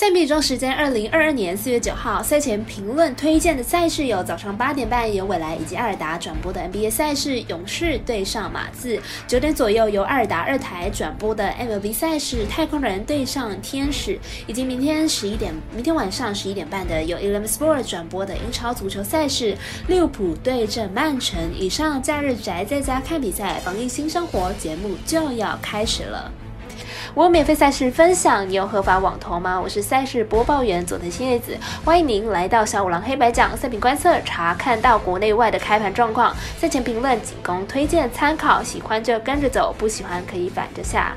赛米中时间二零二二年四月九号，赛前评论推荐的赛事有早上八点半由未来以及阿尔达转播的 NBA 赛事，勇士对上马刺；九点左右由阿尔达二台转播的 MLB 赛事，太空人对上天使；以及明天十一点，明天晚上十一点半的由 Eleven Sport 转播的英超足球赛事，利物浦对阵曼城。以上假日宅在家看比赛，防疫新生活节目就要开始了。我有免费赛事分享，你有合法网投吗？我是赛事播报员佐藤新叶子，欢迎您来到小五郎黑白讲赛品观测，查看到国内外的开盘状况，赛前评论仅供推荐参考，喜欢就跟着走，不喜欢可以反着下。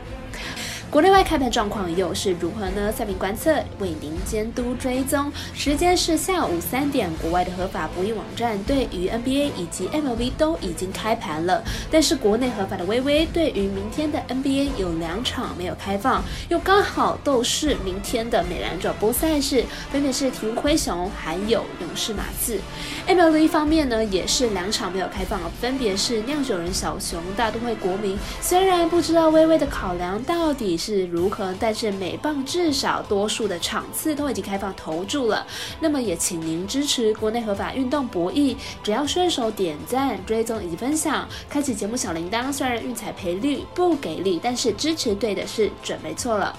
国内外开盘状况又是如何呢？赛评观测为您监督追踪，时间是下午三点。国外的合法博弈网站对于 NBA 以及 MLB 都已经开盘了，但是国内合法的微微对于明天的 NBA 有两场没有开放，又刚好都是明天的美兰转播赛事，分别是鹈鹕灰熊还有勇士马刺。MLB 方面呢，也是两场没有开放，分别是酿酒人小熊大都会国民。虽然不知道微微的考量到底。是如何？但是美棒至少多数的场次都已经开放投注了，那么也请您支持国内合法运动博弈，只要顺手点赞、追踪以及分享，开启节目小铃铛。虽然运彩赔率不给力，但是支持对的是准没错了。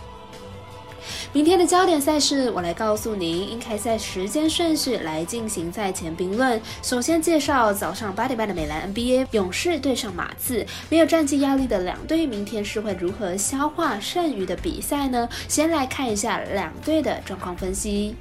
明天的焦点赛事，我来告诉您应该在时间顺序来进行赛前评论。首先介绍早上八点半的美兰 NBA，勇士对上马刺。没有战绩压力的两队，明天是会如何消化剩余的比赛呢？先来看一下两队的状况分析。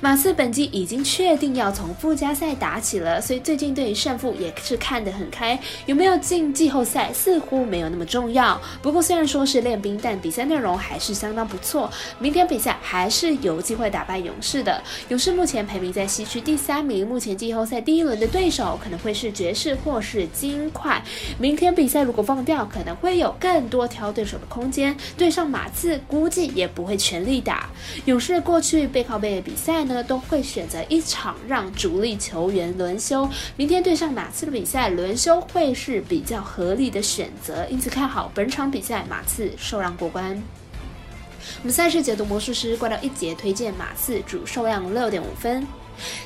马刺本季已经确定要从附加赛打起了，所以最近对于胜负也是看得很开。有没有进季后赛似乎没有那么重要。不过虽然说是练兵，但比赛内容还是相当不错。明天比赛还是有机会打败勇士的。勇士目前排名在西区第三名，目前季后赛第一轮的对手可能会是爵士或是金块。明天比赛如果放掉，可能会有更多挑对手的空间。对上马刺，估计也不会全力打。勇士过去背靠背的比赛。赛呢都会选择一场让主力球员轮休，明天对上马刺的比赛轮休会是比较合理的选择，因此看好本场比赛马刺受让过关。我们赛事解读魔术师怪盗一节推荐马刺主受让六点五分。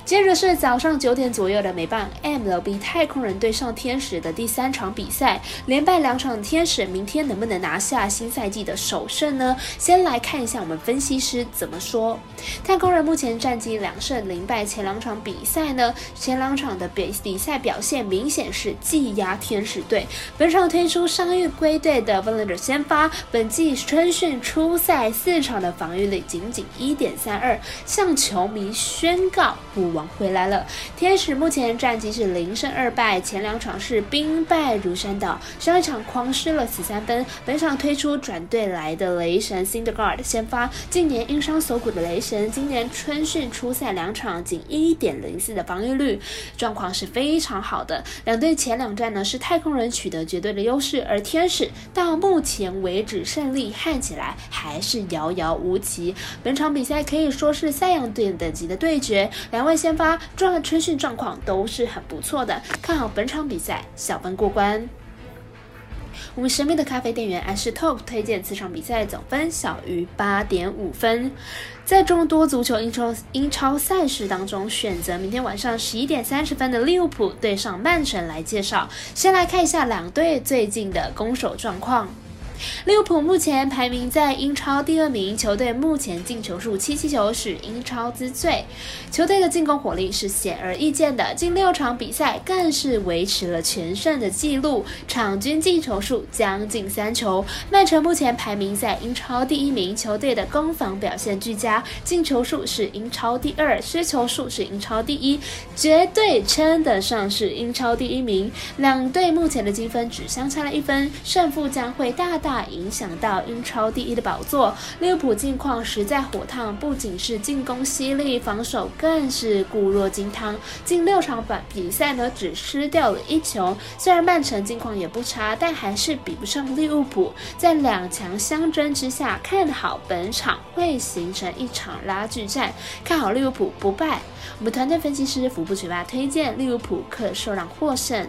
接着是早上九点左右的美棒 MLB 太空人对上天使的第三场比赛，连败两场，天使明天能不能拿下新赛季的首胜呢？先来看一下我们分析师怎么说。太空人目前战绩两胜零败，前两场比赛呢，前两场的比比赛表现明显是技压天使队。本场推出伤愈归队的 v a l e n t i r 先发，本季春训初赛四场的防御率仅仅一点三二，向球迷宣告。虎王回来了。天使目前战绩是零胜二败，前两场是兵败如山倒，上一场狂失了十三分。本场推出转队来的雷神 Cindergard 先发，近年因伤锁骨的雷神，今年春训初赛两场仅一点零四的防御率，状况是非常好的。两队前两战呢是太空人取得绝对的优势，而天使到目前为止胜利看起来还是遥遥无期。本场比赛可以说是赛扬队等级的对决。两位先发状春训状况都是很不错的，看好本场比赛小分过关。我们神秘的咖啡店员 Ash Top 推荐此场比赛总分小于八点五分。在众多足球英超英超赛事当中，选择明天晚上十一点三十分的利物浦对上曼城来介绍。先来看一下两队最近的攻守状况。利物浦目前排名在英超第二名，球队目前进球数七七球是英超之最。球队的进攻火力是显而易见的，近六场比赛更是维持了全胜的记录，场均进球数将近三球。曼城目前排名在英超第一名，球队的攻防表现俱佳，进球数是英超第二，失球数是英超第一，绝对称得上是英超第一名。两队目前的积分只相差了一分，胜负将会大。大影响到英超第一的宝座，利物浦近况实在火烫，不仅是进攻犀利，防守更是固若金汤。近六场比比赛呢，只失掉了一球。虽然曼城近况也不差，但还是比不上利物浦。在两强相争之下，看好本场会形成一场拉锯战，看好利物浦不败。我们团队分析师福布学霸推荐利物浦客受让获胜。